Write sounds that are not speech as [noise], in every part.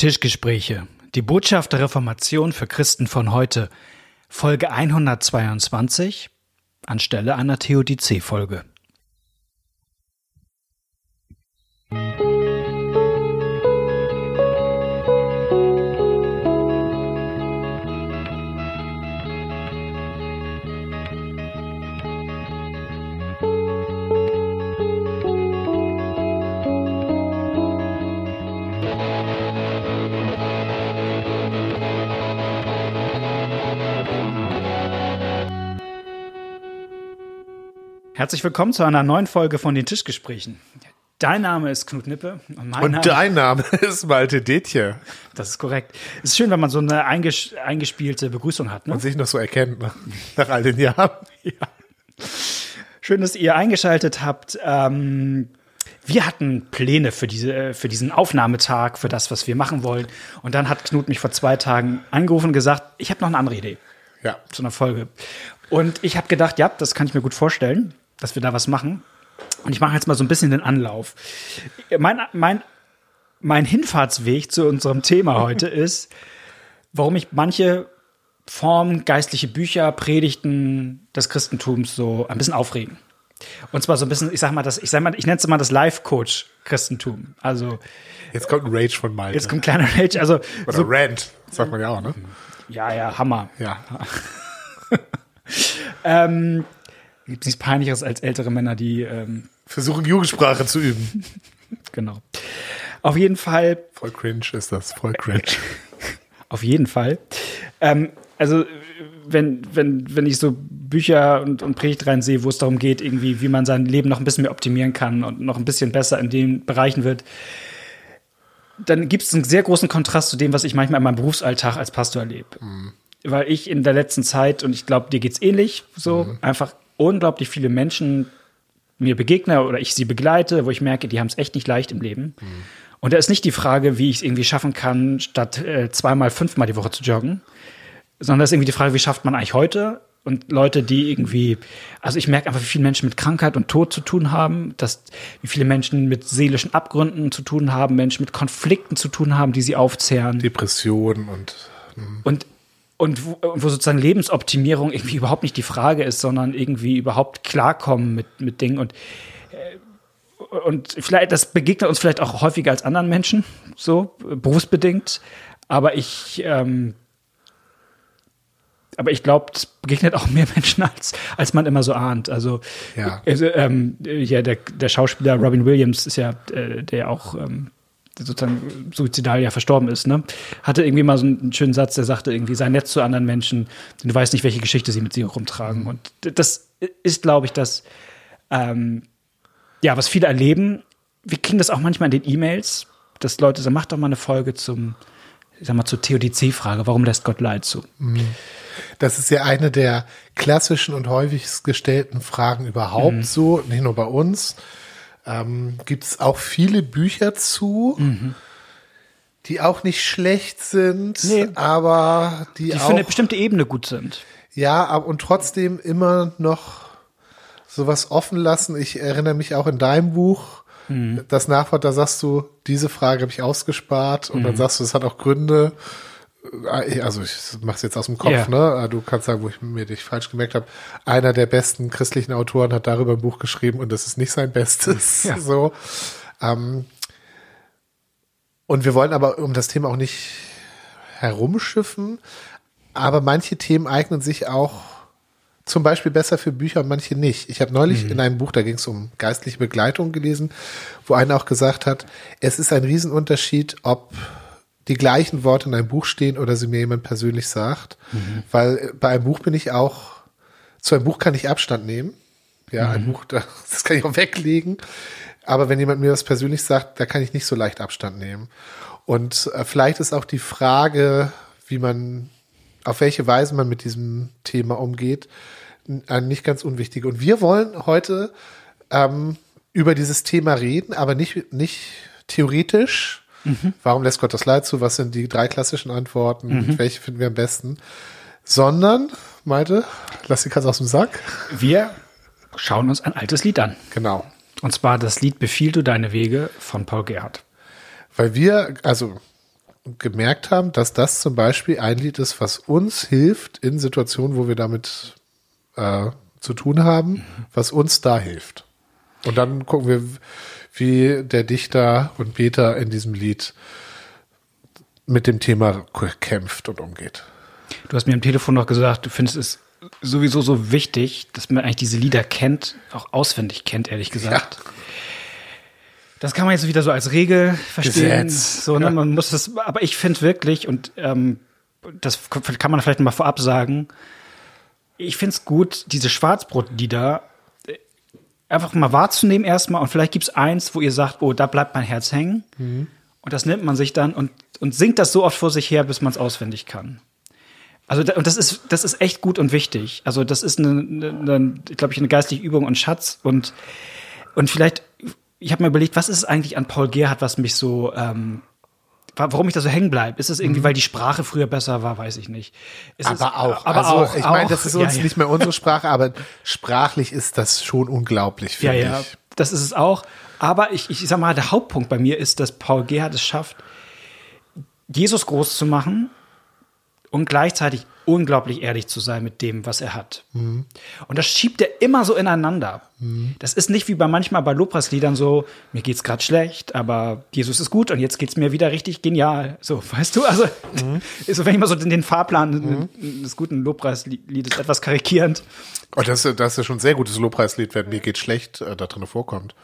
Tischgespräche. Die Botschaft der Reformation für Christen von heute. Folge 122 anstelle einer Theodizee-Folge. Herzlich willkommen zu einer neuen Folge von den Tischgesprächen. Dein Name ist Knut Nippe und mein und Name dein Name [laughs] ist Malte Detje. Das ist korrekt. Es ist schön, wenn man so eine einges eingespielte Begrüßung hat. Ne? Und sich noch so erkennt ne? nach all den Jahren. [laughs] Ja. Schön, dass ihr eingeschaltet habt. Ähm, wir hatten Pläne für, diese, für diesen Aufnahmetag, für das, was wir machen wollen. Und dann hat Knut mich vor zwei Tagen angerufen und gesagt, ich habe noch eine andere Idee. Ja. Zu einer Folge. Und ich habe gedacht, ja, das kann ich mir gut vorstellen dass wir da was machen. Und ich mache jetzt mal so ein bisschen den Anlauf. Mein, mein, mein Hinfahrtsweg zu unserem Thema heute [laughs] ist, warum ich manche Formen, geistliche Bücher, Predigten des Christentums so ein bisschen aufregen. Und zwar so ein bisschen, ich sag mal, das, ich sag mal, ich nenne es mal das Life-Coach-Christentum. Also. Jetzt kommt ein Rage von Malte. Jetzt kommt ein kleiner Rage, also. Oder so, Rant, sagt man ja auch, ne? Ja, ja, Hammer. Ja. [laughs] ähm, Gibt nichts Peinlicheres als ältere Männer, die ähm, versuchen, Jugendsprache zu üben. [laughs] genau. Auf jeden Fall. Voll cringe ist das, voll cringe. [laughs] Auf jeden Fall. Ähm, also, wenn, wenn, wenn ich so Bücher und, und Predigt rein sehe, wo es darum geht, irgendwie, wie man sein Leben noch ein bisschen mehr optimieren kann und noch ein bisschen besser in den Bereichen wird, dann gibt es einen sehr großen Kontrast zu dem, was ich manchmal in meinem Berufsalltag als Pastor erlebe. Mhm. Weil ich in der letzten Zeit, und ich glaube, dir geht's ähnlich, so mhm. einfach unglaublich viele Menschen mir begegne oder ich sie begleite, wo ich merke, die haben es echt nicht leicht im Leben. Mhm. Und da ist nicht die Frage, wie ich es irgendwie schaffen kann, statt äh, zweimal, fünfmal die Woche zu joggen, sondern das ist irgendwie die Frage, wie schafft man eigentlich heute? Und Leute, die irgendwie, also ich merke einfach, wie viele Menschen mit Krankheit und Tod zu tun haben, dass wie viele Menschen mit seelischen Abgründen zu tun haben, Menschen mit Konflikten zu tun haben, die sie aufzehren. Depressionen und. Mh. Und und wo, wo, sozusagen Lebensoptimierung irgendwie überhaupt nicht die Frage ist, sondern irgendwie überhaupt klarkommen mit, mit Dingen und äh, und vielleicht, das begegnet uns vielleicht auch häufiger als anderen Menschen, so berufsbedingt. Aber ich, ähm, aber ich glaube, es begegnet auch mehr [laughs] Menschen, als, als man immer so ahnt. Also, ja, also, ähm, ja der, der Schauspieler Robin Williams ist ja, äh, der auch ähm, sozusagen suizidal ja verstorben ist, ne? Hatte irgendwie mal so einen schönen Satz, der sagte irgendwie, sei nett zu anderen Menschen, denn du weißt nicht, welche Geschichte sie mit sich rumtragen. Und das ist, glaube ich, das, ähm, ja, was viele erleben. Wir kriegen das auch manchmal in den E-Mails, dass Leute sagen, mach doch mal eine Folge zum, ich sag mal, zur Theodizee-Frage, warum lässt Gott Leid zu? Mhm. Das ist ja eine der klassischen und häufigst gestellten Fragen überhaupt mhm. so, nicht nur bei uns, ähm, Gibt es auch viele Bücher zu, mhm. die auch nicht schlecht sind, nee. aber die, die auch, für eine bestimmte Ebene gut sind. Ja, und trotzdem immer noch sowas offen lassen. Ich erinnere mich auch in deinem Buch, mhm. das Nachwort, da sagst du, diese Frage habe ich ausgespart und mhm. dann sagst du, es hat auch Gründe. Äh, also ich mach's jetzt aus dem Kopf, ja. ne? Äh, du kannst sagen, wo ich mir dich falsch gemerkt habe. Einer der besten christlichen Autoren hat darüber ein Buch geschrieben und das ist nicht sein Bestes. [laughs] Ja. So. Ähm, und wir wollen aber um das Thema auch nicht herumschiffen, aber manche Themen eignen sich auch zum Beispiel besser für Bücher und manche nicht. Ich habe neulich mhm. in einem Buch, da ging es um geistliche Begleitung gelesen, wo einer auch gesagt hat, es ist ein Riesenunterschied, ob die gleichen Worte in einem Buch stehen oder sie mir jemand persönlich sagt. Mhm. Weil bei einem Buch bin ich auch, zu einem Buch kann ich Abstand nehmen. Ja, mhm. ein Buch, [laughs] das kann ich auch weglegen. Aber wenn jemand mir das persönlich sagt, da kann ich nicht so leicht Abstand nehmen. Und äh, vielleicht ist auch die Frage, wie man, auf welche Weise man mit diesem Thema umgeht, eine nicht ganz unwichtige. Und wir wollen heute ähm, über dieses Thema reden, aber nicht, nicht theoretisch, Mhm. Warum lässt Gott das Leid zu? Was sind die drei klassischen Antworten? Mhm. Welche finden wir am besten? Sondern, Malte, lass die Katze aus dem Sack. Wir schauen uns ein altes Lied an. Genau. Und zwar das Lied Befiehl du deine Wege von Paul Gerhardt. Weil wir, also gemerkt haben, dass das zum Beispiel ein Lied ist, was uns hilft in Situationen, wo wir damit äh, zu tun haben, was uns da hilft. Und dann gucken wir, wie der Dichter und Peter in diesem Lied mit dem Thema kämpft und umgeht. Du hast mir am Telefon noch gesagt, du findest es sowieso so wichtig, dass man eigentlich diese Lieder kennt, auch auswendig kennt, ehrlich gesagt. Ja. Das kann man jetzt wieder so als Regel verstehen. Gesetz. So, ne, ja. man muss das, aber ich finde wirklich, und ähm, das kann man vielleicht mal vorab sagen, ich finde es gut, diese Schwarzbrotlieder einfach mal wahrzunehmen erstmal und vielleicht gibt es eins, wo ihr sagt, oh, da bleibt mein Herz hängen. Mhm. Und das nimmt man sich dann und, und singt das so oft vor sich her, bis man es auswendig kann. Also und das ist das ist echt gut und wichtig. Also das ist eine, eine, eine glaube ich eine geistliche Übung und Schatz und und vielleicht ich habe mir überlegt, was ist es eigentlich an Paul Gerhardt, was mich so ähm, warum ich da so hängen bleibe. Ist es irgendwie, mhm. weil die Sprache früher besser war, weiß ich nicht. Ist aber es, auch. Aber also, auch. Ich meine, das ist uns ja, ja. nicht mehr unsere Sprache, aber sprachlich ist das schon unglaublich, finde ja, ja. ich. Das ist es auch. Aber ich, ich sag mal, der Hauptpunkt bei mir ist, dass Paul Gerhardt es schafft, Jesus groß zu machen und gleichzeitig unglaublich ehrlich zu sein mit dem, was er hat. Mhm. Und das schiebt er immer so ineinander. Mhm. Das ist nicht wie bei manchmal bei Lobpreisliedern so, mir geht's gerade schlecht, aber Jesus ist gut und jetzt geht's mir wieder richtig genial. So, [laughs] weißt du, also mhm. [laughs] ist so, wenn ich mal so den Fahrplan des guten Lobpreisliedes etwas karikierend. Oh, das, das ist schon ein sehr gutes Lobpreislied, wenn mir geht schlecht äh, da drin vorkommt.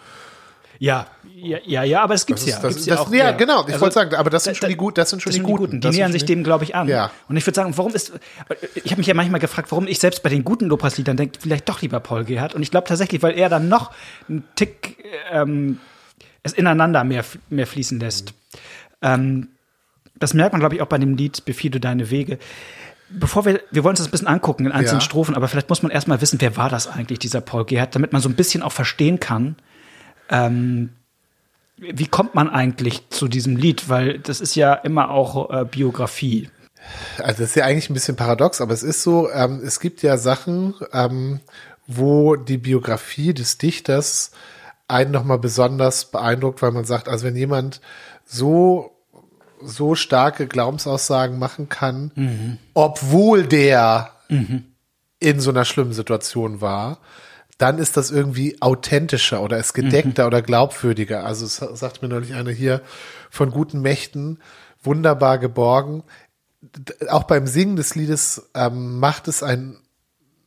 Ja, ja, ja, ja, aber es gibt's das ist, ja. Das, gibt's das, ja, auch, ja, genau. Ich also, wollte sagen, aber das sind schon die gut, das sind schon die, guten. guten. Die nähern sich dem, glaube ich, an. Ja. Und ich würde sagen, warum ist? Ich habe mich ja manchmal gefragt, warum ich selbst bei den guten Lobpreisliedern denke, vielleicht doch lieber Paul Gerhardt. Und ich glaube tatsächlich, weil er dann noch einen Tick ähm, es ineinander mehr mehr fließen lässt. Mhm. Ähm, das merkt man, glaube ich, auch bei dem Lied "Befiehl du deine Wege." Bevor wir, wir wollen uns das ein bisschen angucken in einzelnen ja. Strophen, aber vielleicht muss man erstmal wissen, wer war das eigentlich, dieser Paul Gerhardt, damit man so ein bisschen auch verstehen kann, ähm, wie kommt man eigentlich zu diesem Lied? Weil das ist ja immer auch äh, Biografie. Also das ist ja eigentlich ein bisschen paradox, aber es ist so, ähm, es gibt ja Sachen, ähm, wo die Biografie des Dichters einen nochmal besonders beeindruckt, weil man sagt, also wenn jemand so so starke Glaubensaussagen machen kann, mhm. obwohl der mhm. in so einer schlimmen Situation war, dann ist das irgendwie authentischer oder ist gedeckter mhm. oder glaubwürdiger. Also es sagt mir neulich einer hier von guten Mächten, wunderbar geborgen. Auch beim Singen des Liedes ähm, macht es einen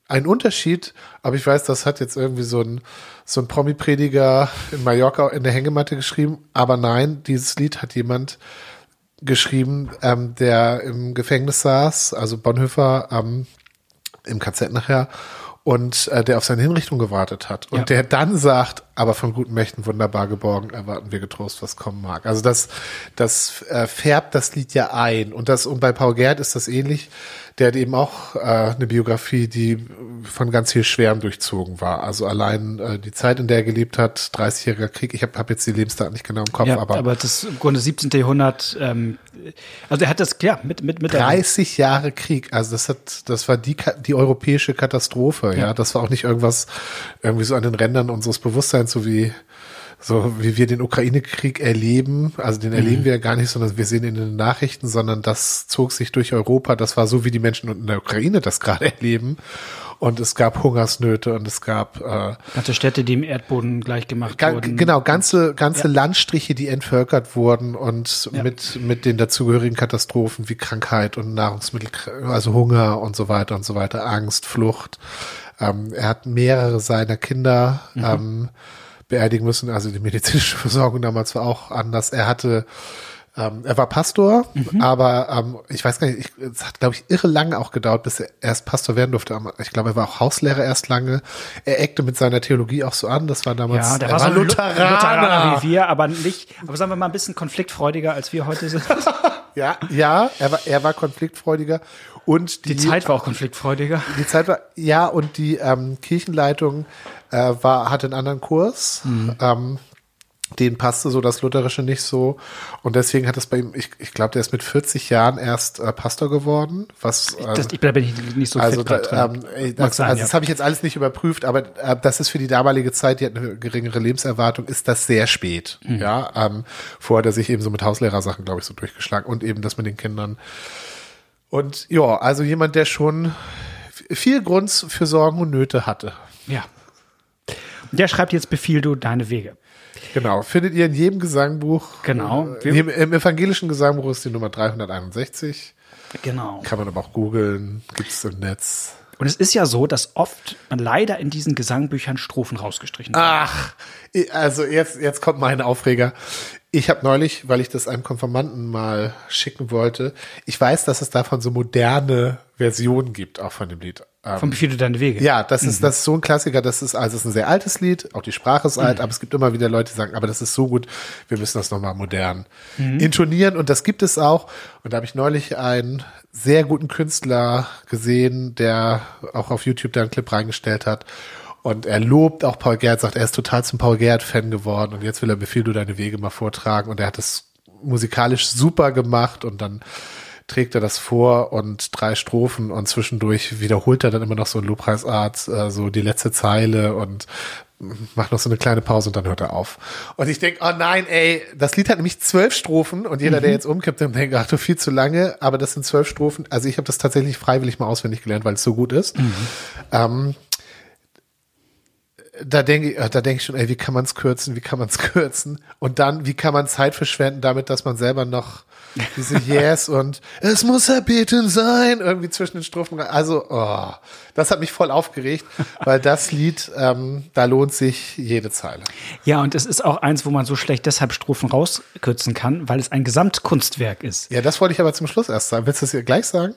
einen Unterschied, aber ich weiß, das hat jetzt irgendwie so ein, so ein Promi-Prediger in Mallorca in der Hängematte geschrieben, aber nein, dieses Lied hat jemand geschrieben, ähm, der im Gefängnis saß, also Bonhoeffer ähm, im KZ nachher und äh, der auf seine Hinrichtung gewartet hat und ja. der dann sagt, aber von guten Mächten wunderbar geborgen, erwarten wir getrost, was kommen mag. Also das, das äh, färbt das Lied ja ein und das und bei Paul Gerd ist das ähnlich. Der hat eben auch äh, eine Biografie, die von ganz viel Schweren durchzogen war. Also allein äh, die Zeit, in der er gelebt hat, 30-jähriger Krieg. Ich habe hab jetzt die Lebensdaten nicht genau im Kopf, ja, aber aber das im Grunde 17. Jahrhundert. Ähm, also er hat das ja mit mit mit 30 Jahre Krieg. Also das hat das war die die europäische Katastrophe. Ja, ja. das war auch nicht irgendwas irgendwie so an den Rändern unseres Bewusstseins, so wie so wie wir den Ukraine-Krieg erleben, also den erleben mhm. wir ja gar nicht, sondern wir sehen ihn in den Nachrichten, sondern das zog sich durch Europa. Das war so, wie die Menschen in der Ukraine das gerade [laughs] erleben. Und es gab Hungersnöte und es gab äh, ganze Städte, die im Erdboden gleich gemacht ga, wurden. Genau, ganze ganze ja. Landstriche, die entvölkert wurden und ja. mit mit den dazugehörigen Katastrophen wie Krankheit und Nahrungsmittel, also Hunger und so weiter und so weiter, Angst, Flucht. Ähm, er hat mehrere seiner Kinder mhm. ähm, beerdigen müssen. Also die medizinische [laughs] Versorgung damals war auch anders. Er hatte ähm, er war Pastor, mhm. aber ähm, ich weiß gar nicht, ich, es hat, glaube ich, irre lange auch gedauert, bis er erst Pastor werden durfte. Ich glaube, er war auch Hauslehrer erst lange. Er eckte mit seiner Theologie auch so an. Das war damals ja, der war, war so Lutheraner. Lutheraner wie wir, aber nicht, aber sagen wir mal ein bisschen konfliktfreudiger, als wir heute sind. [laughs] ja, ja, er war, er war konfliktfreudiger und die, die Zeit war auch konfliktfreudiger. Die Zeit war, ja, und die ähm, Kirchenleitung äh, war, hatte einen anderen Kurs. Mhm. Ähm, denen passte so das Lutherische nicht so. Und deswegen hat es bei ihm, ich, ich glaube, der ist mit 40 Jahren erst äh, Pastor geworden. Was, äh, das, ich, da bin ich nicht so also, fit da, ähm, das, sein, also ja. das habe ich jetzt alles nicht überprüft, aber äh, das ist für die damalige Zeit, die hat eine geringere Lebenserwartung, ist das sehr spät. Mhm. Ja, ähm, vorher hat er sich eben so mit Hauslehrersachen, glaube ich, so durchgeschlagen und eben das mit den Kindern. Und ja, also jemand, der schon viel Grund für Sorgen und Nöte hatte. Ja. Der schreibt jetzt Befiehl du deine Wege. Genau, findet ihr in jedem Gesangbuch. Genau. Äh, Im, Im, evangelischen Gesangbuch ist die Nummer 361. Genau. Kann man aber auch googeln, gibt es im Netz. Und es ist ja so, dass oft man leider in diesen Gesangbüchern Strophen rausgestrichen hat. Ach, also jetzt, jetzt kommt mein Aufreger. Ich habe neulich, weil ich das einem Konformanten mal schicken wollte, ich weiß, dass es davon so moderne Versionen gibt, auch von dem Lied. Ähm, Von Befehle deine Wege. Ja, das ist, mhm. das ist so ein Klassiker. Das ist, also es ist ein sehr altes Lied. Auch die Sprache ist alt, mhm. aber es gibt immer wieder Leute, die sagen, aber das ist so gut, wir müssen das nochmal modern mhm. intonieren. Und das gibt es auch. Und da habe ich neulich einen sehr guten Künstler gesehen, der auch auf YouTube da einen Clip reingestellt hat. Und er lobt auch Paul Gerd, sagt, er ist total zum Paul Gerd-Fan geworden und jetzt will er Befehl du deine Wege mal vortragen. Und er hat das musikalisch super gemacht und dann trägt er das vor und drei Strophen und zwischendurch wiederholt er dann immer noch so in Lobpreisart äh, so die letzte Zeile und macht noch so eine kleine Pause und dann hört er auf. Und ich denke, oh nein, ey, das Lied hat nämlich zwölf Strophen und jeder, mhm. der jetzt umkippt, dann denkt, ach du viel zu lange, aber das sind zwölf Strophen. Also ich habe das tatsächlich freiwillig mal auswendig gelernt, weil es so gut ist. Mhm. Ähm, da denke ich, da denke ich schon, ey, wie kann man es kürzen, wie kann man es [laughs] kürzen? Und dann, wie kann man Zeit verschwenden damit, dass man selber noch diese [laughs] Yes und es muss erbeten sein, irgendwie zwischen den Strophen. Also, oh, das hat mich voll aufgeregt, [laughs] weil das Lied, ähm, da lohnt sich jede Zeile. Ja, und es ist auch eins, wo man so schlecht deshalb Strophen rauskürzen kann, weil es ein Gesamtkunstwerk ist. Ja, das wollte ich aber zum Schluss erst sagen. Willst du das gleich sagen?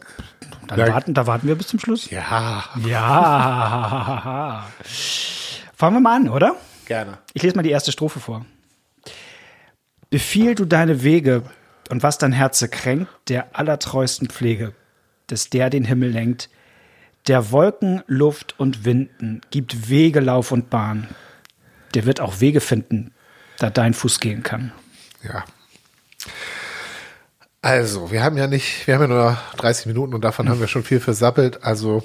Dann ja. warten, da warten wir bis zum Schluss. Ja. Ja. Fangen wir mal an, oder? Gerne. Ich lese mal die erste Strophe vor. Befiehl du deine Wege und was dein Herze kränkt, der allertreuesten Pflege, des der den Himmel lenkt, der Wolken, Luft und Winden gibt Wege, Lauf und Bahn. Der wird auch Wege finden, da dein Fuß gehen kann. Ja. Also, wir haben ja nicht, wir haben ja nur 30 Minuten und davon haben wir schon viel versappelt. Also,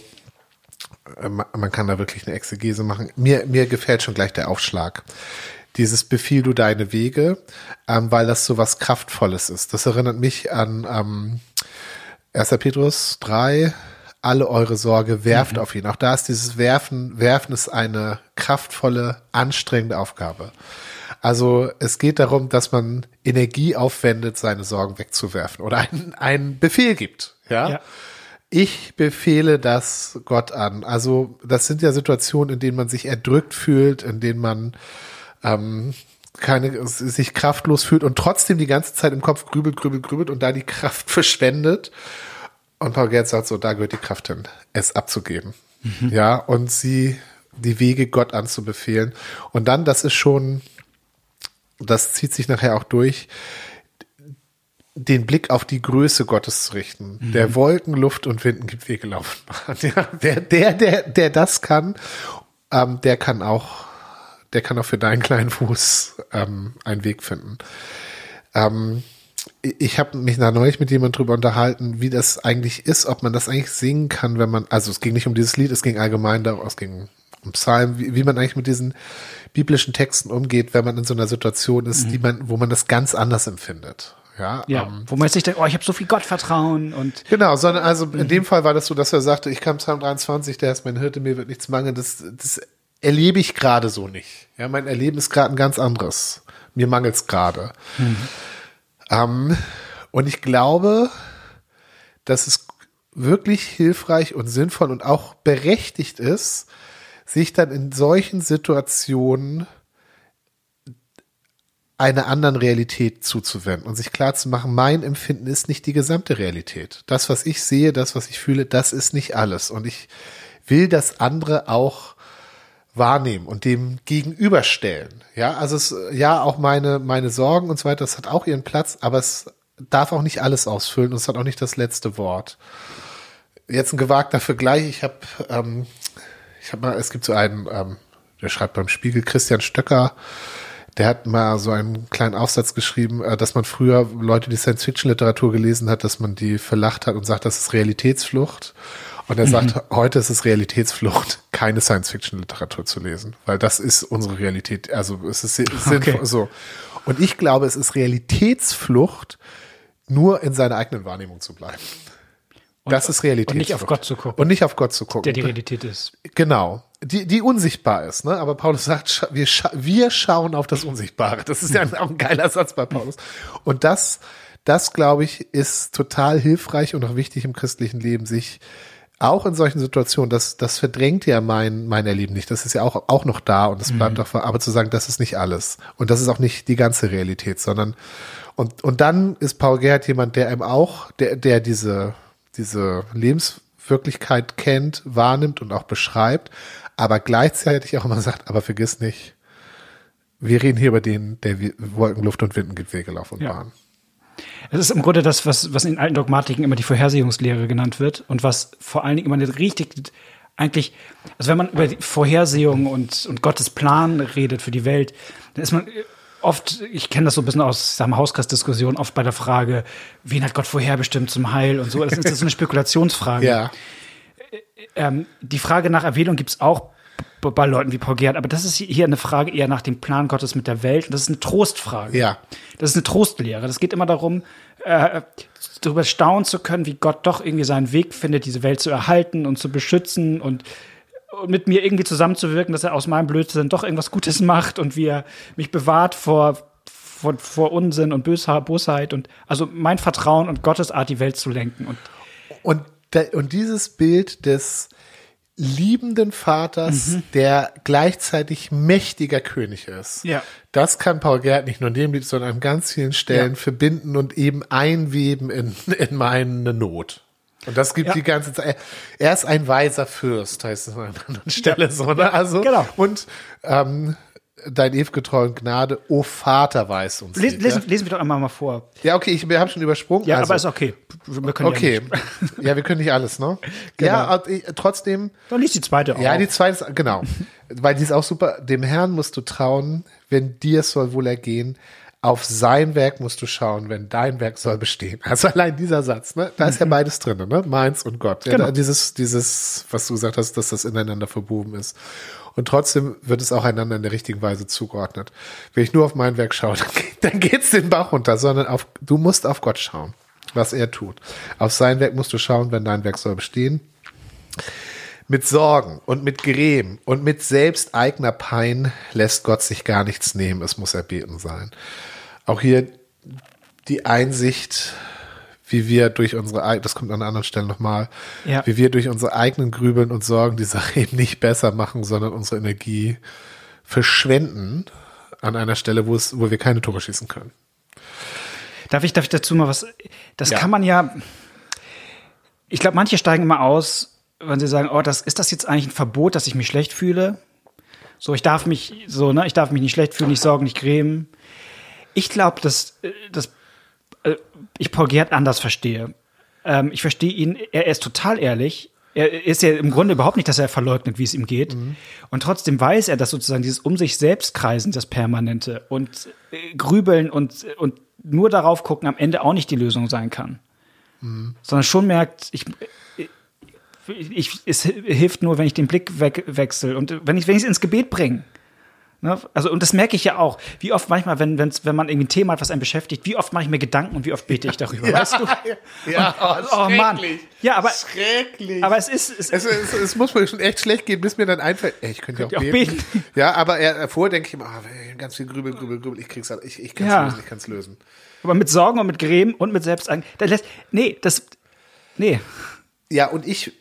man kann da wirklich eine Exegese machen. Mir, mir gefällt schon gleich der Aufschlag dieses Befiehl du deine Wege, ähm, weil das so was Kraftvolles ist. Das erinnert mich an ähm, 1. Petrus 3, alle eure Sorge werft mhm. auf ihn. Auch da ist dieses Werfen, Werfen ist eine kraftvolle, anstrengende Aufgabe. Also es geht darum, dass man Energie aufwendet, seine Sorgen wegzuwerfen oder einen, einen Befehl gibt. Ja? ja. Ich befehle das Gott an. Also das sind ja Situationen, in denen man sich erdrückt fühlt, in denen man ähm, keine, sich kraftlos fühlt und trotzdem die ganze Zeit im Kopf grübelt, grübelt, grübelt und da die Kraft [laughs] verschwendet. Und Paul Gerd sagt so, da gehört die Kraft hin, es abzugeben. Mhm. Ja, und sie, die Wege Gott anzubefehlen. Und dann, das ist schon, das zieht sich nachher auch durch, den Blick auf die Größe Gottes zu richten. Mhm. Der Wolken, Luft und Winden gibt Wege laufen. [laughs] Ja, der, der, der, der das kann, ähm, der kann auch der kann auch für deinen kleinen Fuß ähm, einen Weg finden. Ähm, ich habe mich da neulich mit jemand drüber unterhalten, wie das eigentlich ist, ob man das eigentlich singen kann, wenn man, also es ging nicht um dieses Lied, es ging allgemein darum, es ging um Psalm, wie, wie man eigentlich mit diesen biblischen Texten umgeht, wenn man in so einer Situation ist, mhm. die man, wo man das ganz anders empfindet. Ja, ja ähm, wo man jetzt nicht denkt, oh, ich habe so viel Gottvertrauen und. Genau, sondern also in mhm. dem Fall war das so, dass er sagte, ich kam Psalm 23, der ist mein Hirte, mir wird nichts mangeln. Das, das erlebe ich gerade so nicht. Ja, mein Erleben ist gerade ein ganz anderes. Mir mangelt es gerade. Mhm. Ähm, und ich glaube, dass es wirklich hilfreich und sinnvoll und auch berechtigt ist, sich dann in solchen Situationen einer anderen Realität zuzuwenden und sich klar zu machen, mein Empfinden ist nicht die gesamte Realität. Das, was ich sehe, das, was ich fühle, das ist nicht alles. Und ich will das andere auch wahrnehmen und dem gegenüberstellen. Ja, also es, ja, auch meine, meine Sorgen und so weiter, das hat auch ihren Platz, aber es darf auch nicht alles ausfüllen und es hat auch nicht das letzte Wort. Jetzt ein gewagter Vergleich. Ich habe, ähm, ich habe mal, es gibt so einen, ähm, der schreibt beim Spiegel, Christian Stöcker, der hat mal so einen kleinen Aufsatz geschrieben, äh, dass man früher Leute, die Science-Fiction-Literatur gelesen hat, dass man die verlacht hat und sagt, das ist Realitätsflucht. Und er mhm. sagt, heute ist es Realitätsflucht, keine Science-Fiction-Literatur zu lesen, weil das ist unsere Realität. Also es ist sinnvoll okay. so. Und ich glaube, es ist Realitätsflucht, nur in seiner eigenen Wahrnehmung zu bleiben. Und, das ist Realität. Und nicht auf Gott zu gucken. Und nicht auf Gott zu gucken. Der die Realität ist. Genau. Die, die unsichtbar ist, ne? Aber Paulus sagt, wir, scha wir schauen auf das Unsichtbare. Das ist ja auch ein geiler Satz bei Paulus. Und das, das glaube ich, ist total hilfreich und auch wichtig im christlichen Leben, sich auch in solchen Situationen, das, das verdrängt ja mein, mein Erleben nicht. Das ist ja auch, auch noch da und es bleibt mhm. auch, aber zu sagen, das ist nicht alles. Und das ist auch nicht die ganze Realität, sondern, und, und dann ist Paul Gerhardt jemand, der einem auch, der, der diese, diese Lebenswirklichkeit kennt, wahrnimmt und auch beschreibt, aber gleichzeitig auch immer sagt, aber vergiss nicht, wir reden hier über den, der Wolken, Luft und Winden gibt, Wege, Lauf und ja. Bahn. Es ist im Grunde das, was, was in alten Dogmatiken immer die Vorhersehungslehre genannt wird und was vor allen Dingen immer nicht richtig, eigentlich, also wenn man über die Vorhersehung und, und Gottes Plan redet für die Welt, dann ist man oft, ich kenne das so ein bisschen aus Hauskreisdiskussionen, oft bei der Frage, wen hat Gott vorherbestimmt zum Heil und so. Das ist, das eine Spekulationsfrage. ja. Ähm, die Frage nach Erwählung gibt es auch bei Leuten wie Paul Gerhardt. Aber das ist hier eine Frage eher nach dem Plan Gottes mit der Welt. Und das ist eine Trostfrage. Ja. Das ist eine Trostlehre. Das geht immer darum, äh, darüber staunen zu können, wie Gott doch irgendwie seinen Weg findet, diese Welt zu erhalten und zu beschützen und mit mir irgendwie zusammenzuwirken, dass er aus meinem Blödsinn doch irgendwas Gutes macht und wie er mich bewahrt vor, vor, vor Unsinn und Bosheit und also mein Vertrauen und Gottes Art, die Welt zu lenken. Und, und, und dieses Bild des liebenden Vaters, mhm. der gleichzeitig mächtiger König ist. Ja. Das kann Paul Gerd nicht nur in dem Lied, sondern an ganz vielen Stellen ja. verbinden und eben einweben in, in meine Not. Und das gibt ja. die ganze Zeit. Er ist ein weiser Fürst, heißt es an einer anderen Stelle ja. so, ne? Also, genau. und ähm, dein ewgetreuen Gnade, o Vater, weiß uns. Les, lesen, ja? lesen wir doch einmal mal vor. Ja, okay, ich, wir haben schon übersprungen. Ja, also, aber ist okay. Wir können okay. Ja, [laughs] ja, wir können nicht alles, ne? Genau. Ja, trotzdem. Dann liest die zweite auch. Ja, die zweite, ist, genau. [laughs] Weil die ist auch super. Dem Herrn musst du trauen, wenn dir es soll wohl ergehen. Auf sein Werk musst du schauen, wenn dein Werk soll bestehen. Also allein dieser Satz, ne? Da ist ja mhm. beides drin, ne? Meins und Gott. Genau. Ja, dieses, dieses, was du gesagt hast, dass das ineinander verbuben ist und trotzdem wird es auch einander in der richtigen Weise zugeordnet. Wenn ich nur auf mein Werk schaue, [laughs] dann geht's den Bach runter, sondern auf, du musst auf Gott schauen, was er tut. Auf sein Werk musst du schauen, wenn dein Werk soll bestehen. Mit Sorgen und mit Grämen und mit selbst eigener Pein lässt Gott sich gar nichts nehmen, es muss erbeten sein. Auch hier die Einsicht, wie wir durch unsere, das kommt an einer anderen Stelle nochmal, ja. wie wir durch unsere eigenen Grübeln und Sorgen die Sache eben nicht besser machen, sondern unsere Energie verschwenden an einer Stelle, wo es, wo wir keine Tore schießen können. Darf ich, darf ich dazu mal was? Das ja. kann man ja. Ich glaube, manche steigen immer aus, wenn sie sagen, oh, das ist das jetzt eigentlich ein Verbot, dass ich mich schlecht fühle. So, ich darf mich, so, ne, ich darf mich nicht schlecht fühlen, nicht sorgen, nicht grämen. Ich glaube, dass das äh, ich Paul Gerd anders verstehe. Ähm, ich verstehe ihn, er, er, ist total ehrlich. Er ist ja im Grunde überhaupt nicht, dass er verleugnet, wie es ihm geht. Mhm. Und trotzdem weiß er, dass sozusagen dieses um sich selbst kreisen, das Permanente und äh, grübeln und, und nur darauf gucken, am Ende auch nicht die Lösung sein kann. Mhm. Sondern schon merkt, ich, ich, es hilft nur, wenn ich den Blick wegwechsel und wenn ich, es ins Gebet bringe. Ne? Also, und das merke ich ja auch. Wie oft manchmal, wenn, wenn's, wenn man irgendwie ein Thema hat, was einen beschäftigt, wie oft mache ich mir Gedanken und wie oft bete ich darüber, [laughs] ja, weißt du? [laughs] Ja, und, oh, oh Mann. Ja, aber. Schrecklich. Aber es ist. Es, es, es, es, muss mir schon echt schlecht gehen, bis mir dann einfällt, ey, ich könnte ja auch, auch beten. beten. Ja, aber er, vorher denke ich immer, oh, ganz viel Grübel, Grübel, Grübel, ich krieg's, ich, ich kann's ja. lösen, ich kann's lösen. Aber mit Sorgen und mit Grämen und mit Selbstang, das lässt, nee, das, nee. Ja, und ich,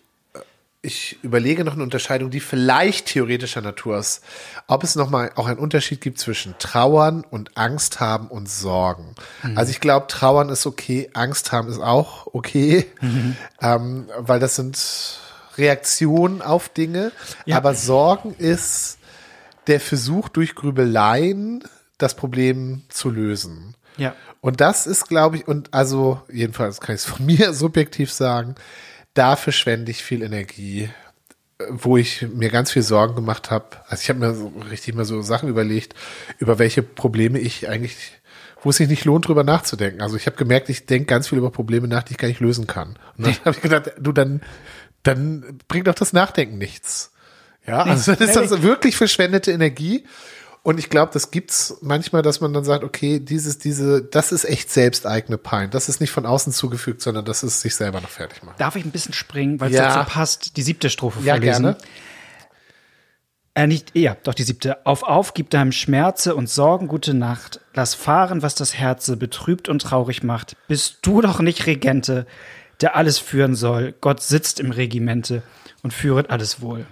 ich überlege noch eine Unterscheidung, die vielleicht theoretischer Natur ist. Ob es nochmal auch einen Unterschied gibt zwischen Trauern und Angst haben und Sorgen. Mhm. Also ich glaube, Trauern ist okay, Angst haben ist auch okay, mhm. ähm, weil das sind Reaktionen auf Dinge. Ja. Aber Sorgen ist der Versuch durch Grübeleien das Problem zu lösen. Ja. Und das ist, glaube ich, und also jedenfalls kann ich es von [laughs] mir subjektiv sagen, da verschwende ich viel Energie wo ich mir ganz viel Sorgen gemacht habe. Also ich habe mir so richtig mal so Sachen überlegt, über welche Probleme ich eigentlich, wo es sich nicht lohnt, drüber nachzudenken. Also ich habe gemerkt, ich denke ganz viel über Probleme nach, die ich gar nicht lösen kann. Und dann habe ich gedacht, du, dann, dann bringt doch das Nachdenken nichts. Ja, also dann ist das wirklich verschwendete Energie. Und ich glaube, das gibt's manchmal, dass man dann sagt, okay, dieses, diese, das ist echt selbsteigene Pein. Das ist nicht von außen zugefügt, sondern das ist sich selber noch fertig machen. Darf ich ein bisschen springen, weil es Ja. dazu passt, die siebte Strophe Ja, vorlesen? gerne. Äh, nicht, ja, doch die siebte. Auf, auf, gib deinem Schmerze und Sorgen gute Nacht. Lass fahren, was das Herze betrübt und traurig macht. Bist du doch nicht Regente, der alles führen soll. Gott sitzt im Regimente und führet alles wohl.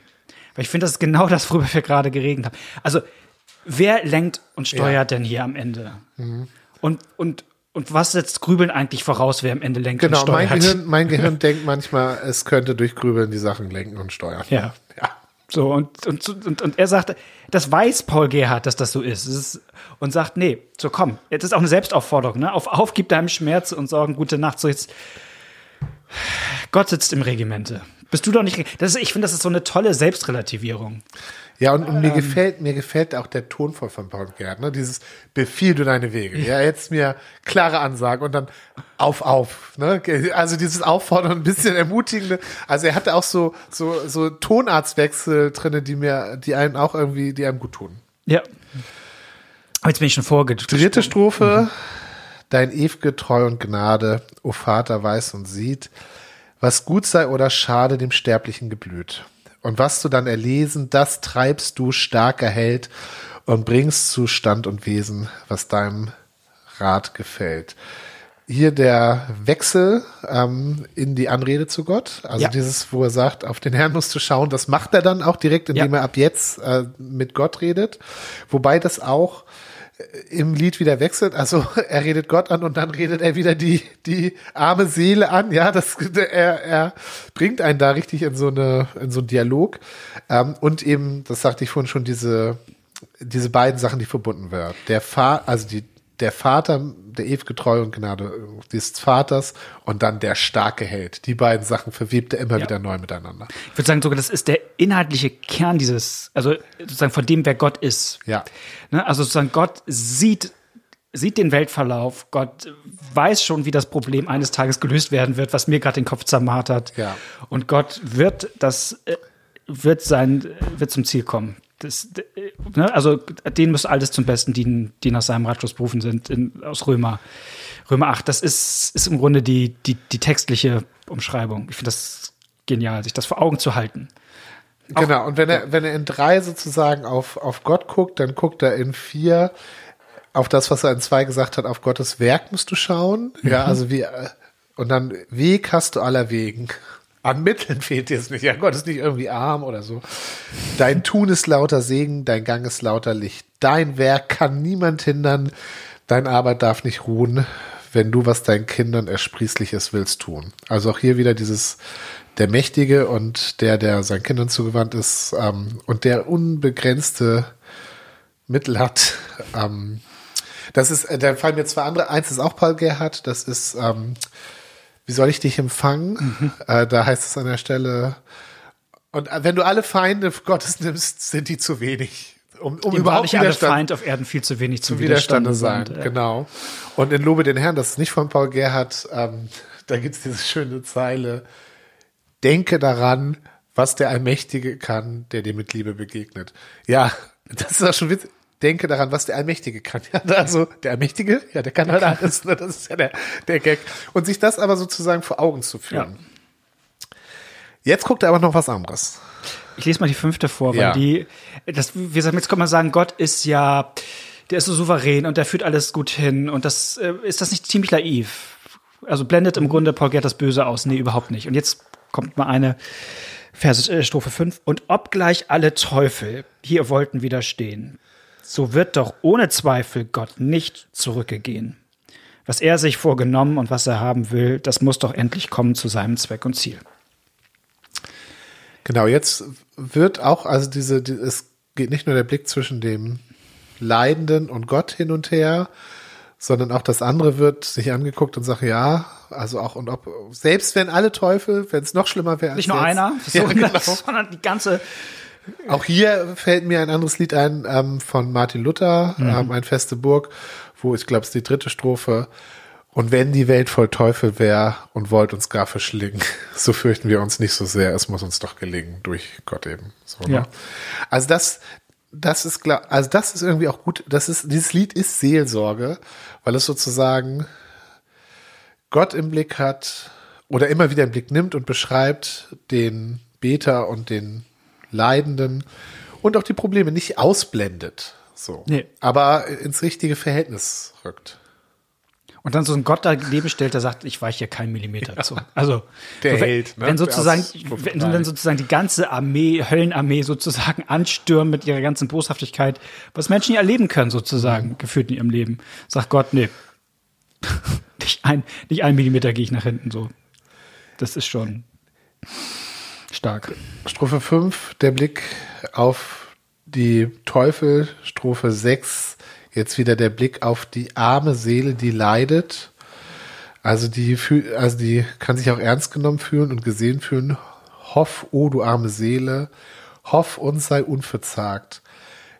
Weil ich finde, das ist genau das, worüber wir gerade geredet haben. Also, wer lenkt und steuert Ja. Mhm. denn hier am Ende? Und, und, und was setzt Grübeln eigentlich voraus, wer am Ende lenkt Genau, und mein steuert? Gehirn, mein [laughs] Gehirn denkt manchmal, es könnte durch Grübeln die Sachen lenken und steuern. Ja. Ja. So, und, und, und, und er sagt, das weiß Paul Gerhardt, dass das so ist. Ist. Und sagt, nee, so komm, jetzt ist auch eine Selbstaufforderung, ne? Auf, auf, gib deinem Schmerz und Sorgen gute Nacht. So jetzt, Gott sitzt im Regimente. Bist du doch nicht, das ist, ich finde, das ist so eine tolle Selbstrelativierung. Ja, und, und mir Ähm. gefällt, mir gefällt auch der Tonfall von Paul Gerd, ne? Dieses befiehl du deine Wege. Ja, jetzt mir klare Ansagen und dann auf, auf, ne? Also dieses Auffordern, ein bisschen ermutigende. Also er hatte auch so, so, so Tonarztwechsel drinne, die mir, die einen auch irgendwie, die einem gut tun. Ja. Aber jetzt bin ich schon vorgedrückt. Dritte Strophe. Dein ew'ge Treu und Gnade, o Vater, weiß und sieht, was gut sei oder schade dem Sterblichen geblüht. Und was du dann erlesen, das treibst du starker Held und bringst zu Stand und Wesen, was deinem Rat gefällt. Hier der Wechsel ähm, in die Anrede zu Gott, also Ja. dieses, wo er sagt, auf den Herrn musst du schauen, das macht er dann auch direkt, indem Ja. er ab jetzt äh, mit Gott redet, wobei das auch im Lied wieder wechselt. Also [laughs] er redet Gott an und dann redet er wieder die, die arme Seele an. Ja, das, [laughs] er, er bringt einen da richtig in so eine, in so einen Dialog. Ähm, und eben, das sagte ich vorhin schon, diese, diese beiden Sachen, die verbunden werden. Der Vater, also die, der Vater, der ewige Treue und Gnade des Vaters und dann der starke Held. Die beiden Sachen verwebt er immer Ja. wieder neu miteinander. Ich würde sagen, sogar das ist der inhaltliche Kern dieses, also sozusagen von dem, wer Gott ist. Ja. Ne? Also sozusagen Gott sieht, sieht den Weltverlauf, Gott weiß schon, wie das Problem eines Tages gelöst werden wird, was mir gerade den Kopf zermartert. Ja. Und Gott wird das, äh, wird sein, wird zum Ziel kommen. Das, äh, ne? Also denen muss alles zum Besten dienen, die nach seinem Ratschluss berufen sind in, aus Römer. Römer 8, das ist, ist im Grunde die, die, die textliche Umschreibung. Ich finde das genial, sich das vor Augen zu halten. Genau, und wenn er, wenn er in drei sozusagen auf, auf Gott guckt, dann guckt er in vier auf das, was er in zwei gesagt hat, auf Gottes Werk musst du schauen. Ja, also wie, äh, und dann Weg hast du aller Wegen. An Mitteln fehlt dir es nicht. Ja, Gott ist nicht irgendwie arm oder so. Dein Tun ist lauter Segen, dein Gang ist lauter Licht. Dein Werk kann niemand hindern. Dein Arbeit darf nicht ruhen, wenn du, was deinen Kindern ersprießliches willst tun. Also auch hier wieder dieses, der Mächtige und der, der seinen Kindern zugewandt ist, ähm, und der unbegrenzte Mittel hat. Ähm, das ist, äh, da fallen mir zwei andere. Eins ist auch Paul Gerhardt. Das ist, ähm, wie soll ich dich empfangen? Äh, da heißt es an der Stelle, und äh, wenn du alle Feinde Gottes nimmst, sind die zu wenig, um, um Ihm überhaupt wahrlich alle Widerstand Feind auf Erden viel zu wenig zum Widerstande Widerstande sein. sind. Äh, Genau. Und in Lobe den Herrn, das ist nicht von Paul Gerhardt, ähm, da gibt's diese schöne Zeile, denke daran, was der Allmächtige kann, der dir mit Liebe begegnet. Ja, [laughs] das ist auch schon witzig. Denke daran, was der Allmächtige kann. [laughs] Ja, also der Allmächtige, ja, der kann halt alles. Ne? Das ist ja der, der Gag. Und sich das aber sozusagen vor Augen zu führen. Jetzt guckt er aber noch was anderes. Ich lese mal die fünfte vor, weil Ja. die, das, wir sagen, jetzt kann man sagen, Gott ist ja, der ist so souverän und der führt alles gut hin und das, äh, ist das nicht ziemlich naiv? Also blendet im Grunde Paul Gerd das Böse aus? Nee, überhaupt nicht. Und jetzt kommt mal eine Verse, äh, Strophe 5. Und obgleich alle Teufel hier wollten widerstehen, so wird doch ohne Zweifel Gott nicht zurückgehen. Was er sich vorgenommen und was er haben will, das muss doch endlich kommen zu seinem Zweck und Ziel. Genau, jetzt wird auch, also diese, die, es geht nicht nur der Blick zwischen dem Leidenden und Gott hin und her, sondern auch das andere wird sich angeguckt und sagt, ja, also auch und ob, selbst wenn alle Teufel, wenn es noch schlimmer wäre. Nicht nur jetzt, einer, [laughs] ja, genau. [laughs] sondern die ganze. Auch hier fällt mir ein anderes Lied ein ähm, von Martin Luther, mhm. ähm, ein feste Burg, wo ich glaube, es ist die dritte Strophe. Und wenn die Welt voll Teufel wäre und wollt uns gar verschlingen, [laughs] so fürchten wir uns nicht so sehr. Es muss uns doch gelingen durch Gott eben. So, ne? ja. Also das, das ist klar, also das ist irgendwie auch gut. Das ist, dieses Lied ist Seelsorge, weil es sozusagen Gott im Blick hat oder immer wieder im Blick nimmt und beschreibt den Beter und den Leidenden und auch die Probleme nicht ausblendet. So. Nee. Aber ins richtige Verhältnis rückt. Und dann so ein Gott daneben stellt, der sagt, ich weiche hier keinen Millimeter zu. Also der so, Held, ne? wenn sozusagen, wenn dann sozusagen die ganze Armee, Höllenarmee sozusagen [laughs] anstürmen mit ihrer ganzen Boshaftigkeit, was Menschen nie erleben können sozusagen, mhm. gefühlt in ihrem Leben, sagt Gott, nee, [laughs] nicht ein, nicht ein Millimeter gehe ich nach hinten so. Das ist schon stark. Strophe 5, der Blick auf die Teufel, Strophe 6, Jetzt wieder der Blick auf die arme Seele, die leidet. Also die, also die kann sich auch ernst genommen fühlen und gesehen fühlen. Hoff, o oh, du arme Seele, hoff und sei unverzagt.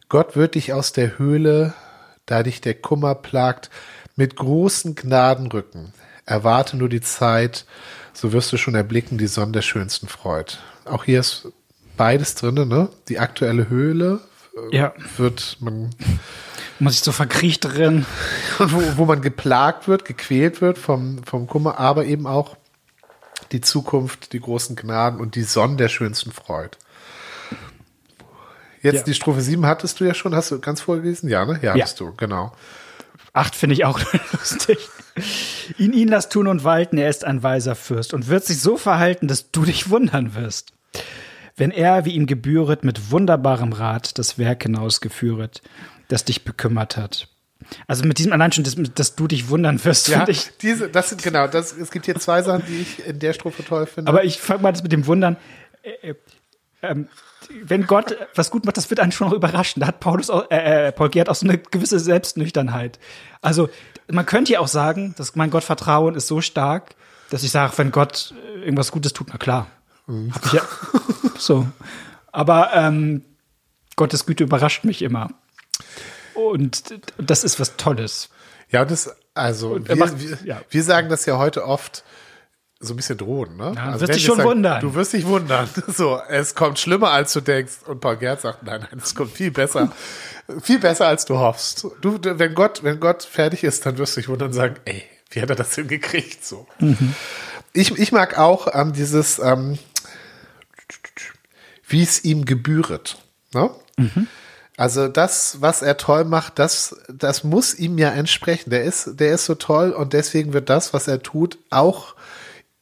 Gott wird dich aus der Höhle, da dich der Kummer plagt, mit großen Gnaden rücken. Erwarte nur die Zeit, so wirst du schon erblicken die Sonne der schönsten Freud. Auch hier ist beides drin, ne? Die aktuelle Höhle äh, ja. wird man man sich so verkriecht drin. [laughs] wo, wo man geplagt wird, gequält wird vom, vom Kummer, aber eben auch die Zukunft, die großen Gnaden und die Sonne der schönsten Freud. Jetzt ja. die Strophe 7 hattest du ja schon, hast du ganz vorgelesen? Ja, ne? Ja, ja. hast du, genau. Acht finde ich auch [laughs] lustig. Ihn, ihn lass tun und walten, er ist ein weiser Fürst und wird sich so verhalten, dass du dich wundern wirst. Wenn er, wie ihm gebühret, mit wunderbarem Rat das Werk hinausgeführet das dich bekümmert hat. Also mit diesem allein schon, dass, dass du dich wundern wirst, ja, ich. Diese, das sind genau, das, es gibt hier zwei Sachen, die ich in der Strophe toll finde. Aber ich fange mal das mit dem Wundern. Äh, äh, ähm, wenn Gott was gut macht, das wird einen schon noch überraschen. Da hat Paulus, äh, äh, Paul Gerd auch so eine gewisse Selbstnüchternheit. Also man könnte ja auch sagen, dass mein Gottvertrauen ist so stark, dass ich sage, wenn Gott irgendwas Gutes tut, na klar. Mhm. Ja. [laughs] so. Aber ähm, Gottes Güte überrascht mich immer. Und das ist was Tolles. Ja, das, also, wir, macht, wir, ja. wir, sagen das ja heute oft so ein bisschen drohen, ne? Ja, also wirst dich schon sagen, wundern. Du wirst dich wundern. [laughs] So, es kommt schlimmer, als du denkst. Und Paul Gerd sagt, nein, nein, es kommt viel besser. [laughs] viel besser, als du hoffst. Du, wenn Gott, wenn Gott fertig ist, dann wirst du dich wundern und sagen, ey, wie hat er das hingekriegt? So. Mhm. Ich, ich mag auch ähm, dieses, ähm, wie es ihm gebühret. Ne? Mhm. Also das, was er toll macht, das, das muss ihm ja entsprechen. Der ist, der ist so toll und deswegen wird das, was er tut, auch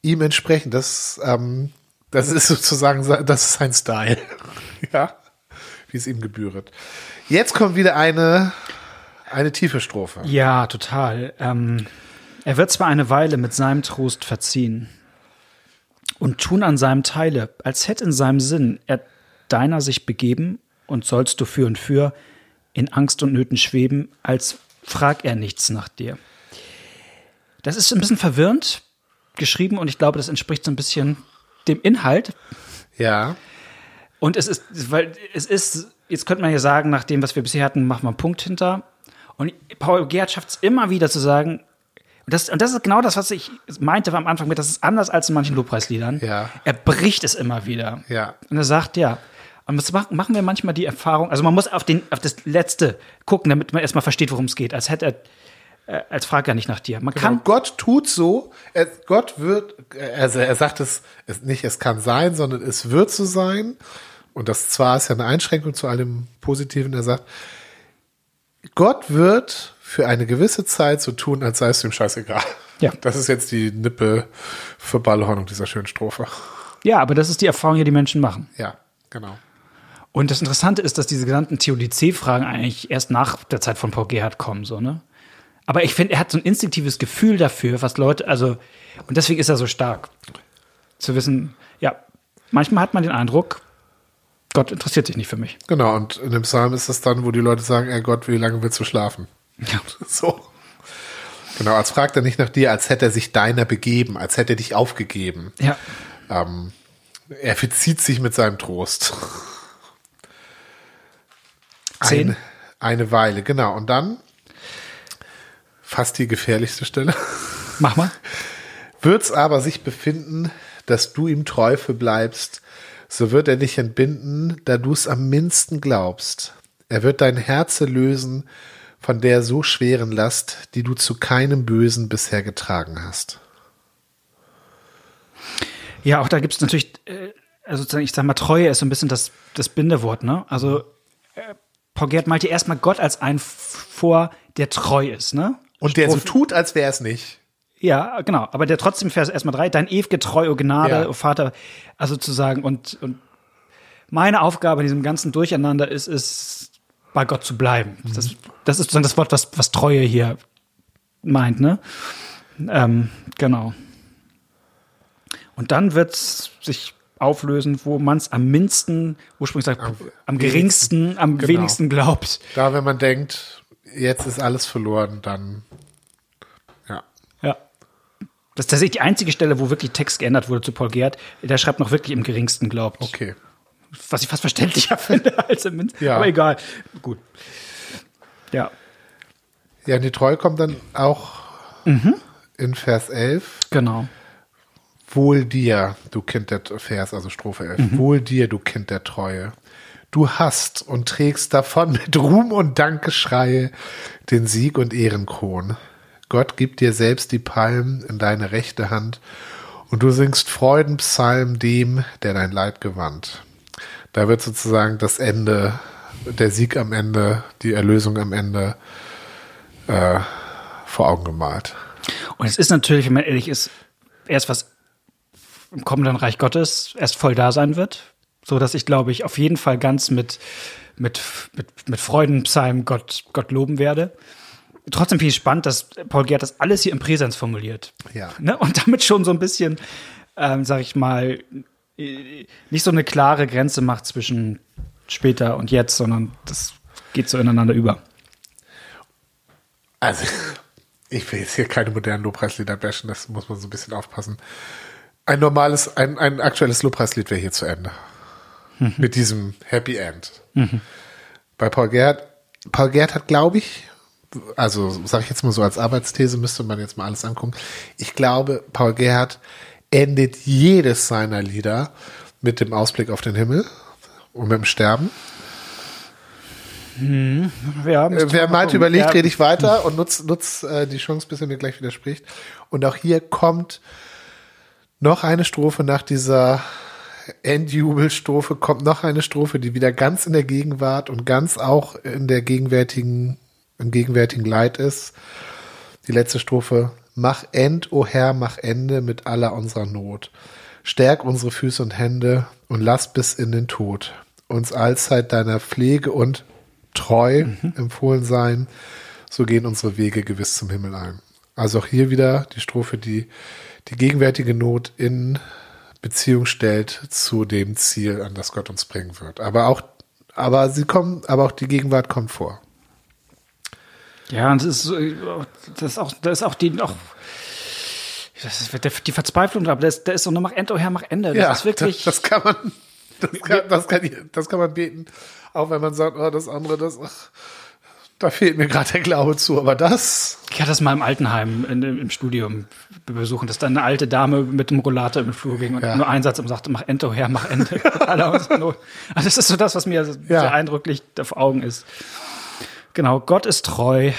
ihm entsprechen. Das, ähm, das ist sozusagen, das ist sein Style. [laughs] ja, wie es ihm gebühret. Jetzt kommt wieder eine, eine tiefe Strophe. Ja, total. Ähm, er wird zwar eine Weile mit seinem Trost verziehen und tun an seinem Teile, als hätte in seinem Sinn er deiner sich begeben und sollst du für und für in Angst und Nöten schweben, als frag er nichts nach dir. Das ist ein bisschen verwirrend geschrieben und ich glaube, das entspricht so ein bisschen dem Inhalt. Ja. Und es ist, weil es ist, jetzt könnte man ja sagen, nach dem, was wir bisher hatten, machen wir einen Punkt hinter. Und Paul Gerhardt schafft es immer wieder zu sagen, und das, und das ist genau das, was ich meinte am Anfang mit, das ist anders als in manchen Lobpreisliedern. Ja. Er bricht es immer wieder. Ja. Und er sagt, ja, und das machen wir manchmal die Erfahrung, also man muss auf, den, auf das Letzte gucken, damit man erstmal versteht, worum es geht. Als hätte er, als fragt er nicht nach dir. Man genau. kann Gott tut so, er, Gott wird, also er sagt es, es nicht, es kann sein, sondern es wird so sein. Und das zwar ist ja eine Einschränkung zu allem Positiven. Er sagt, Gott wird für eine gewisse Zeit so tun, als sei es ihm scheißegal. Ja. Das ist jetzt die Nippe für Ballhornung dieser schönen Strophe. Ja, aber das ist die Erfahrung, die die Menschen machen. Ja, genau. Und das Interessante ist, dass diese gesamten Theodizee-Fragen eigentlich erst nach der Zeit von Paul Gerhardt kommen, so, ne? Aber ich finde, er hat so ein instinktives Gefühl dafür, was Leute, also, und deswegen ist er so stark. Zu wissen, ja, manchmal hat man den Eindruck, Gott interessiert sich nicht für mich. Genau, und in dem Psalm ist das dann, wo die Leute sagen, ey Gott, wie lange willst du schlafen? Ja. [laughs] So. Genau, als fragt er nicht nach dir, als hätte er sich deiner begeben, als hätte er dich aufgegeben. Ja. Ähm, er verzieht sich mit seinem Trost. Zehn. Eine, eine Weile, genau. Und dann fast die gefährlichste Stelle. Mach mal. Wird's aber sich befinden, dass du ihm treu bleibst, so wird er dich entbinden, da du's am minsten glaubst. Er wird dein Herze lösen von der so schweren Last, die du zu keinem Bösen bisher getragen hast. Ja, auch da gibt es natürlich, äh, also sozusagen, ich sag mal, Treue ist so ein bisschen das, das Bindewort, ne? Also äh, Paul Gerd malte erstmal Gott als einen vor, der treu ist, ne? Und der so tut, als wäre es nicht. Ja, genau. Aber der trotzdem Vers erstmal drei, dein ewige Treu, o Gnade, Ja. o Vater, also zu sagen, und, und meine Aufgabe in diesem ganzen Durcheinander ist es, bei Gott zu bleiben. Das, das ist sozusagen das Wort, was, was Treue hier meint, ne? Ähm, genau. Und dann wird's sich auflösen, wo man es am minsten, ursprünglich sagt, am, Am geringsten, am genau. wenigsten glaubt. Da, wenn man denkt, jetzt ist alles verloren, dann ja. Ja. Das ist tatsächlich die einzige Stelle, wo wirklich Text geändert wurde zu Paul Gerd. Der schreibt noch wirklich im geringsten glaubt. Okay. Was ich fast verständlicher [laughs] finde als im Minz. Ja. Aber egal. Gut. Ja. Ja, die Treue kommt dann auch Mhm. in Vers 11. Genau. Wohl dir, du Kind der Vers, also Strophe 11. Wohl dir, du Kind der Treue. Du hast und trägst davon [laughs] mit Ruhm und Dankeschreie den Sieg und Ehrenkron. Gott gibt dir selbst die Palmen in deine rechte Hand und du singst Freudenpsalm dem, der dein Leid gewandt. Da wird sozusagen das Ende, der Sieg am Ende, die Erlösung am Ende äh, vor Augen gemalt. Und es ist natürlich, wenn man ehrlich ist, erst was im kommenden Reich Gottes erst voll da sein wird. So dass ich, glaube ich, auf jeden Fall ganz mit, mit, mit, mit Freudenpsalm Gott, Gott loben werde. Trotzdem finde ich spannend, dass Paul Gerd das alles hier im Präsens formuliert. Ja. Ne? Und damit schon so ein bisschen, ähm, sag ich mal, äh, nicht so eine klare Grenze macht zwischen später und jetzt, sondern das geht so ineinander über. Also, [laughs] ich will jetzt hier keine modernen Lobpreislieder bashen, das muss man so ein bisschen aufpassen. Ein normales, ein, ein aktuelles Lobpreislied wäre hier zu Ende. Mit diesem Happy End. Bei Paul Gerd, Paul Gerd hat, glaube ich, also sage ich jetzt mal so als Arbeitsthese, müsste man jetzt mal alles angucken. Ich glaube, Paul Gerhardt endet jedes seiner Lieder mit dem Ausblick auf den Himmel und mit dem Sterben. Ja, Äh, Wer meint, überlegt, rede ich weiter [laughs] und nutzt nutz, äh, die Chance, bis er mir gleich widerspricht. Und auch hier kommt noch eine Strophe nach dieser Endjubelstrophe, kommt noch eine Strophe, die wieder ganz in der Gegenwart und ganz auch in der gegenwärtigen, im gegenwärtigen Leid ist. Die letzte Strophe. Mach End, o Herr, mach Ende mit aller unserer Not. Stärk unsere Füße und Hände und lass bis in den Tod. Uns allzeit deiner Pflege und treu empfohlen sein, so gehen unsere Wege gewiss zum Himmel ein. Also auch hier wieder die Strophe, die die gegenwärtige Not in Beziehung stellt zu dem Ziel, an das Gott uns bringen wird. Aber auch, aber sie kommen, aber auch die Gegenwart kommt vor. Ja, und das ist, das ist auch, das ist auch die, auch, das ist die Verzweiflung, aber das, der ist so, mach Ende, oh Herr, mach Ende. Das ist wirklich, das, das kann man, das kann, das kann, das kann man beten. Auch wenn man sagt, oh, das andere, das, ach, da fehlt mir gerade der Glaube zu, aber das, ich hatte das mal im Altenheim in, im Studium besuchen, dass da eine alte Dame mit dem Rollator im Flur ging und Ja. nur einen Satz und sagte, mach Ende, oh Herr, mach Not. [laughs] [laughs] also das ist so das, was mir sehr eindrücklich vor Augen ist. Genau, Gott ist treu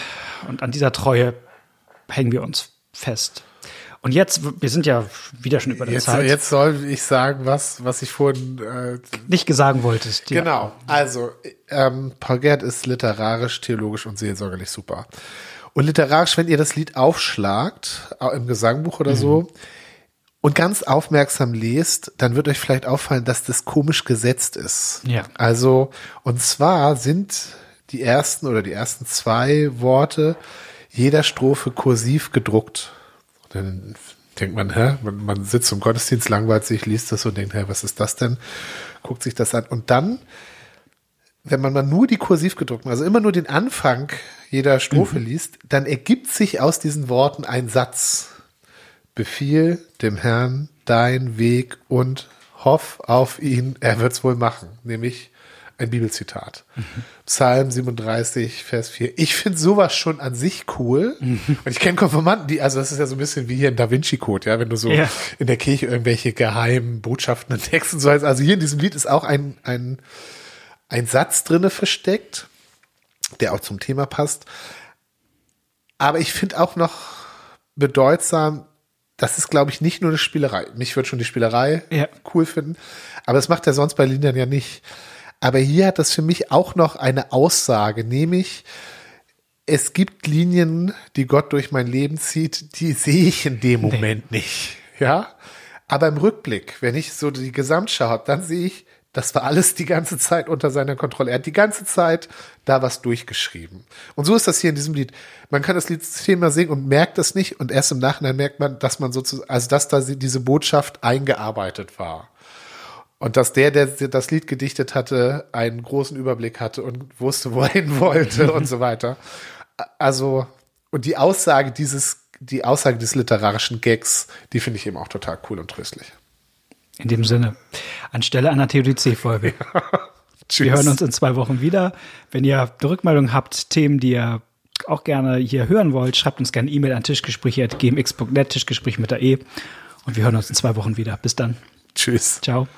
und an dieser Treue hängen wir uns fest. Und jetzt, wir sind ja wieder schon über der jetzt, Zeit, jetzt soll ich sagen, was, was ich vorhin äh, nicht gesagt wolltest. Ja. Genau. Also, ähm, Paul Gerd ist literarisch, theologisch und seelsorgerlich super. Und literarisch, wenn ihr das Lied aufschlagt, im Gesangbuch oder so, und ganz aufmerksam lest, dann wird euch vielleicht auffallen, dass das komisch gesetzt ist. Ja. Also, und zwar sind die ersten oder die ersten zwei Worte jeder Strophe kursiv gedruckt. Dann denkt man, hä, man, man sitzt im Gottesdienst, langweilt sich, liest das und denkt, hä, was ist das denn? Guckt sich das an. Und dann wenn man mal nur die kursiv gedruckten, also immer nur den Anfang jeder Strophe mhm. liest, dann ergibt sich aus diesen Worten ein Satz. Befiehl dem Herrn dein Weg und hoff auf ihn, er wird's wohl machen. Nämlich ein Bibelzitat. Mhm. Psalm 37, Vers 4. Ich finde sowas schon an sich cool. Mhm. Und ich kenne Konformanten, die, also das ist ja so ein bisschen wie hier in Da Vinci Code, ja, wenn du so ja. in der Kirche irgendwelche geheimen Botschaften und Texten so heißt. Also hier in diesem Lied ist auch ein, ein, ein Satz drinne versteckt, der auch zum Thema passt. Aber ich finde auch noch bedeutsam, das ist, glaube ich, nicht nur eine Spielerei. Mich würde schon die Spielerei ja. cool finden, aber das macht er sonst bei Lindern ja nicht. Aber hier hat das für mich auch noch eine Aussage, nämlich es gibt Linien, die Gott durch mein Leben zieht, die sehe ich in dem Moment nee. nicht. Ja, aber im Rückblick, wenn ich so die Gesamtschau habe, dann sehe ich, das war alles die ganze Zeit unter seiner Kontrolle. Er hat die ganze Zeit da was durchgeschrieben. Und so ist das hier in diesem Lied. Man kann das Lied zehnmal singen und merkt es nicht und erst im Nachhinein merkt man, dass man sozusagen, also dass da diese Botschaft eingearbeitet war. Und dass der, der das Lied gedichtet hatte, einen großen Überblick hatte und wusste, [laughs] wo er hin wollte [laughs] und so weiter. Also, und die Aussage dieses, die Aussage des literarischen Gags, die finde ich eben auch total cool und tröstlich. In dem Sinne, anstelle einer TUDC-Folge. [laughs] Ja. Wir hören uns in zwei Wochen wieder. Wenn ihr Rückmeldungen habt, Themen, die ihr auch gerne hier hören wollt, schreibt uns gerne E-Mail an tischgespräche.gmx.net, Tischgespräch mit der E. Und wir hören uns in zwei Wochen wieder. Bis dann. Tschüss. Ciao.